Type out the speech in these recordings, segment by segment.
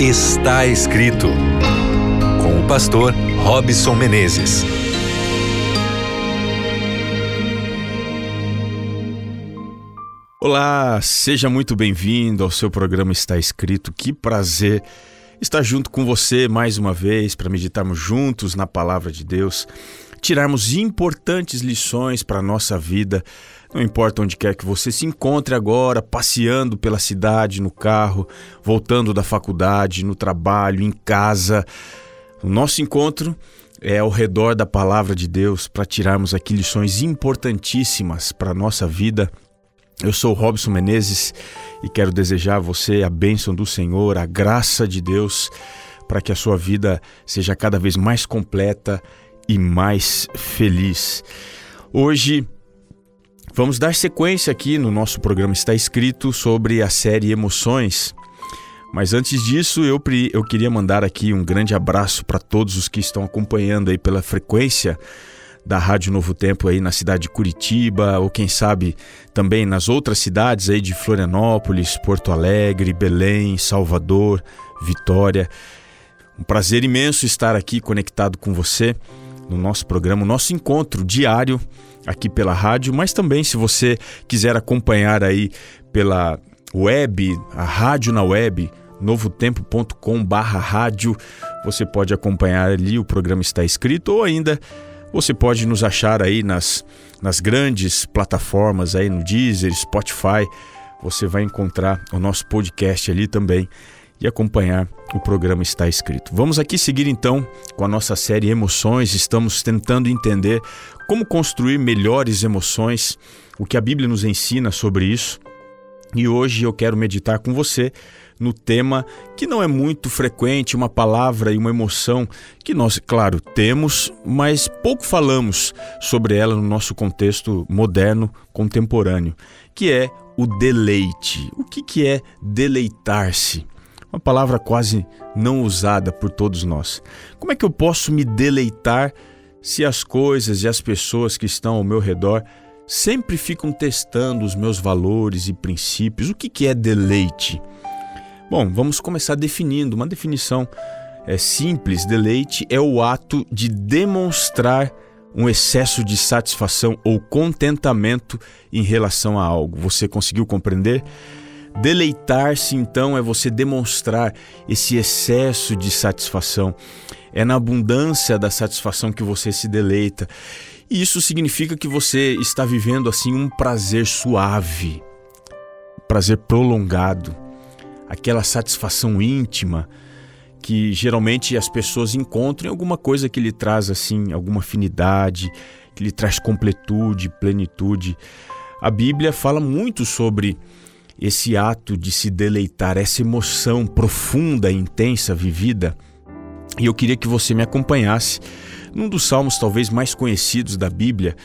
Está escrito com o pastor Robson Menezes. Olá, seja muito bem-vindo ao seu programa Está Escrito. Que prazer estar junto com você mais uma vez para meditarmos juntos na palavra de Deus, tirarmos importantes lições para a nossa vida. Não importa onde quer que você se encontre agora, passeando pela cidade, no carro, voltando da faculdade, no trabalho, em casa. O nosso encontro é ao redor da palavra de Deus para tirarmos aqui lições importantíssimas para a nossa vida eu sou Robson Menezes e quero desejar a você a bênção do Senhor, a graça de Deus, para que a sua vida seja cada vez mais completa e mais feliz. Hoje vamos dar sequência aqui no nosso programa está escrito sobre a série Emoções. Mas antes disso, eu, eu queria mandar aqui um grande abraço para todos os que estão acompanhando aí pela frequência da Rádio Novo Tempo aí na cidade de Curitiba, ou quem sabe também nas outras cidades aí de Florianópolis, Porto Alegre, Belém, Salvador, Vitória. Um prazer imenso estar aqui conectado com você no nosso programa, nosso encontro diário aqui pela rádio, mas também se você quiser acompanhar aí pela web, a rádio na web, novotempo.com/rádio, você pode acompanhar ali o programa está escrito ou ainda você pode nos achar aí nas, nas grandes plataformas aí no Deezer, Spotify. Você vai encontrar o nosso podcast ali também e acompanhar o programa está escrito. Vamos aqui seguir então com a nossa série Emoções. Estamos tentando entender como construir melhores emoções, o que a Bíblia nos ensina sobre isso. E hoje eu quero meditar com você no tema que não é muito frequente, uma palavra e uma emoção que nós, claro, temos, mas pouco falamos sobre ela no nosso contexto moderno, contemporâneo, que é o deleite. O que, é deleitar-se? Uma palavra quase não usada por todos nós. Como é que eu posso me deleitar se as coisas e as pessoas que estão ao meu redor sempre ficam testando os meus valores e princípios? O que, é deleite? Bom, vamos começar definindo. Uma definição é simples: deleite é o ato de demonstrar um excesso de satisfação ou contentamento em relação a algo. Você conseguiu compreender? Deleitar-se, então, é você demonstrar esse excesso de satisfação. É na abundância da satisfação que você se deleita. E isso significa que você está vivendo assim um prazer suave, prazer prolongado aquela satisfação íntima que geralmente as pessoas encontram em alguma coisa que lhe traz assim alguma afinidade, que lhe traz completude, plenitude. A Bíblia fala muito sobre esse ato de se deleitar, essa emoção profunda, intensa, vivida. E eu queria que você me acompanhasse num dos salmos talvez mais conhecidos da Bíblia,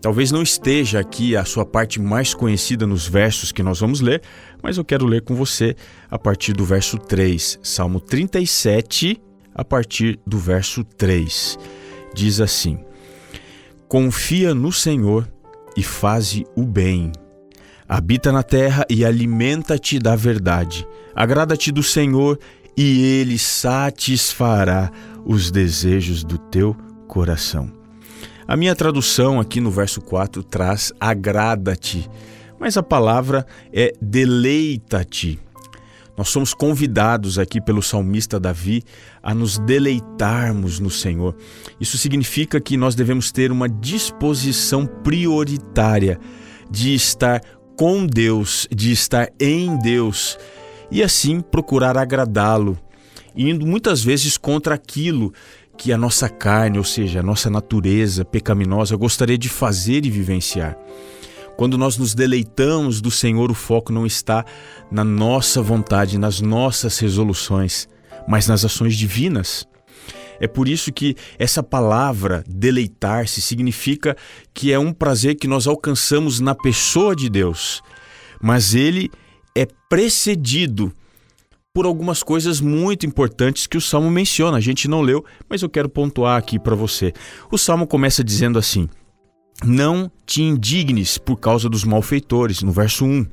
Talvez não esteja aqui a sua parte mais conhecida nos versos que nós vamos ler, mas eu quero ler com você a partir do verso 3, Salmo 37, a partir do verso 3. Diz assim: Confia no Senhor e faze o bem. Habita na terra e alimenta-te da verdade. Agrada-te do Senhor e ele satisfará os desejos do teu coração. A minha tradução aqui no verso 4 traz agrada-te, mas a palavra é deleita-te. Nós somos convidados aqui pelo salmista Davi a nos deleitarmos no Senhor. Isso significa que nós devemos ter uma disposição prioritária de estar com Deus, de estar em Deus e assim procurar agradá-lo, indo muitas vezes contra aquilo que a nossa carne, ou seja, a nossa natureza pecaminosa, gostaria de fazer e vivenciar. Quando nós nos deleitamos do Senhor, o foco não está na nossa vontade, nas nossas resoluções, mas nas ações divinas. É por isso que essa palavra deleitar-se significa que é um prazer que nós alcançamos na pessoa de Deus, mas ele é precedido por algumas coisas muito importantes que o salmo menciona. A gente não leu, mas eu quero pontuar aqui para você. O salmo começa dizendo assim: Não te indignes por causa dos malfeitores, no verso 1.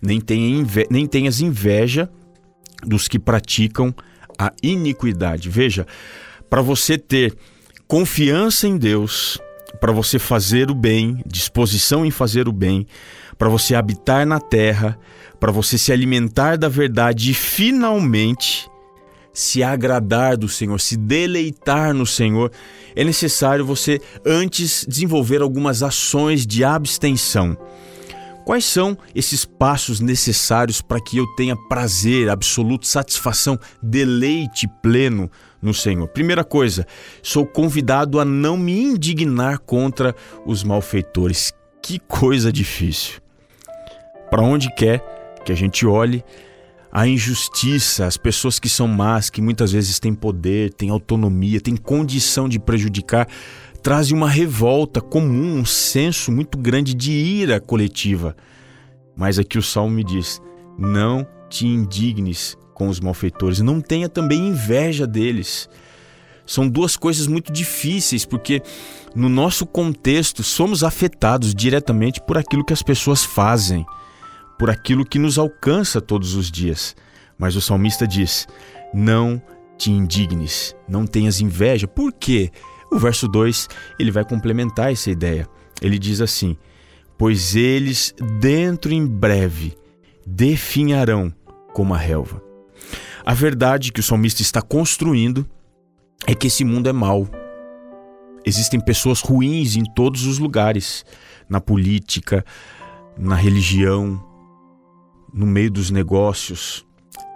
Nem, tenhas inveja dos que praticam a iniquidade. Veja, para você ter confiança em Deus, para você fazer o bem, disposição em fazer o bem, para você habitar na terra, para você se alimentar da verdade e finalmente se agradar do Senhor, se deleitar no Senhor, é necessário você antes desenvolver algumas ações de abstenção. Quais são esses passos necessários para que eu tenha prazer, absoluto, satisfação, deleite pleno no Senhor? Primeira coisa, sou convidado a não me indignar contra os malfeitores. Que coisa difícil. Para onde quer que a gente olhe, a injustiça, as pessoas que são más, que muitas vezes têm poder, têm autonomia, têm condição de prejudicar, trazem uma revolta comum, um senso muito grande de ira coletiva. Mas aqui o Salmo me diz: não te indignes com os malfeitores, não tenha também inveja deles. São duas coisas muito difíceis, porque no nosso contexto somos afetados diretamente por aquilo que as pessoas fazem, por aquilo que nos alcança todos os dias. Mas o salmista diz: não te indignes, não tenhas inveja. Por quê? O verso 2 ele vai complementar essa ideia. Ele diz assim: Pois eles dentro em breve definharão como a relva. A verdade que o salmista está construindo é que esse mundo é mau. Existem pessoas ruins em todos os lugares, na política, na religião, no meio dos negócios,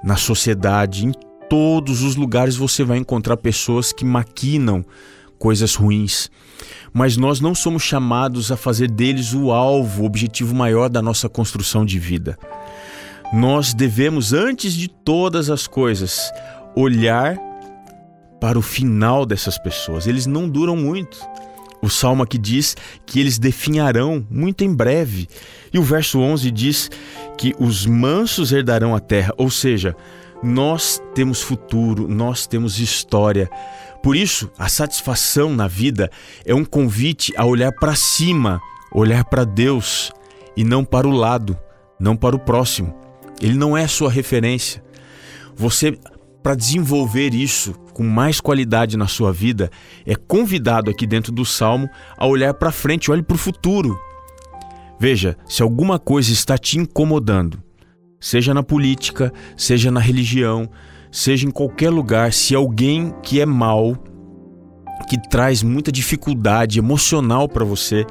na sociedade, em todos os lugares você vai encontrar pessoas que maquinam coisas ruins. Mas nós não somos chamados a fazer deles o alvo, o objetivo maior da nossa construção de vida. Nós devemos, antes de todas as coisas, olhar para o final dessas pessoas. Eles não duram muito. O salmo aqui diz que eles definharão muito em breve. E o verso 11 diz que os mansos herdarão a terra, ou seja, nós temos futuro, nós temos história. Por isso, a satisfação na vida é um convite a olhar para cima, olhar para Deus e não para o lado, não para o próximo. Ele não é sua referência. Você, para desenvolver isso com mais qualidade na sua vida, é convidado aqui dentro do salmo a olhar para frente, olhe para o futuro. Veja, se alguma coisa está te incomodando, seja na política, seja na religião, seja em qualquer lugar, se alguém que é mal, que traz muita dificuldade emocional para você,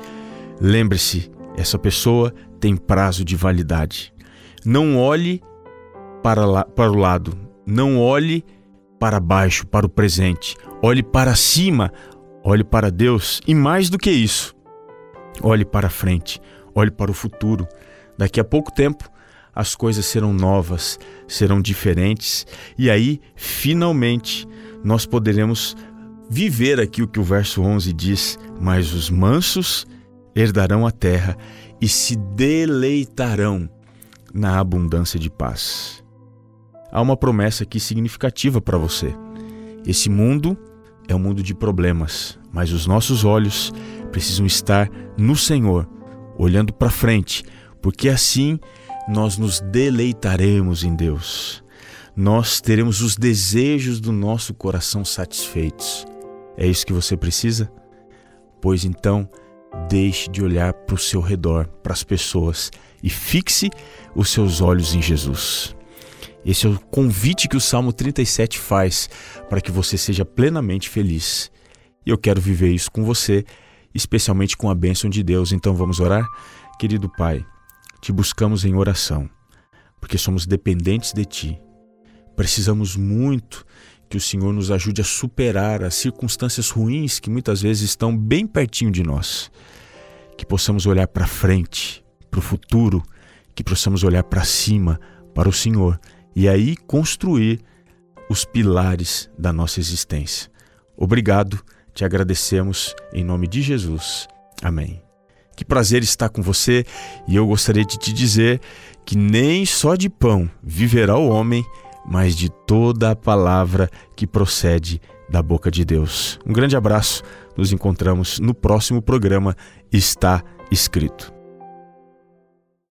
lembre-se, essa pessoa tem prazo de validade. Não olhe para, lá, para o lado, não olhe para baixo, para o presente. Olhe para cima, olhe para Deus e mais do que isso, olhe para frente, olhe para o futuro. Daqui a pouco tempo as coisas serão novas, serão diferentes, e aí, finalmente, nós poderemos viver aqui o que o verso 11 diz: Mas os mansos herdarão a terra e se deleitarão na abundância de paz. Há uma promessa aqui significativa para você. Esse mundo é um mundo de problemas, mas os nossos olhos precisam estar no Senhor, olhando para frente, porque assim nós nos deleitaremos em Deus. Nós teremos os desejos do nosso coração satisfeitos. É isso que você precisa? Pois então, deixe de olhar para o seu redor, para as pessoas e fixe os seus olhos em Jesus. Esse é o convite que o Salmo 37 faz para que você seja plenamente feliz. E eu quero viver isso com você, especialmente com a bênção de Deus. Então vamos orar? Querido Pai, te buscamos em oração, porque somos dependentes de Ti. Precisamos muito que o Senhor nos ajude a superar as circunstâncias ruins que muitas vezes estão bem pertinho de nós. Que possamos olhar para frente, para o futuro, que possamos olhar para cima, para o Senhor e aí construir os pilares da nossa existência. Obrigado, te agradecemos em nome de Jesus. Amém. Que prazer estar com você e eu gostaria de te dizer que nem só de pão viverá o homem, mas de toda a palavra que procede da boca de Deus. Um grande abraço, nos encontramos no próximo programa Está Escrito.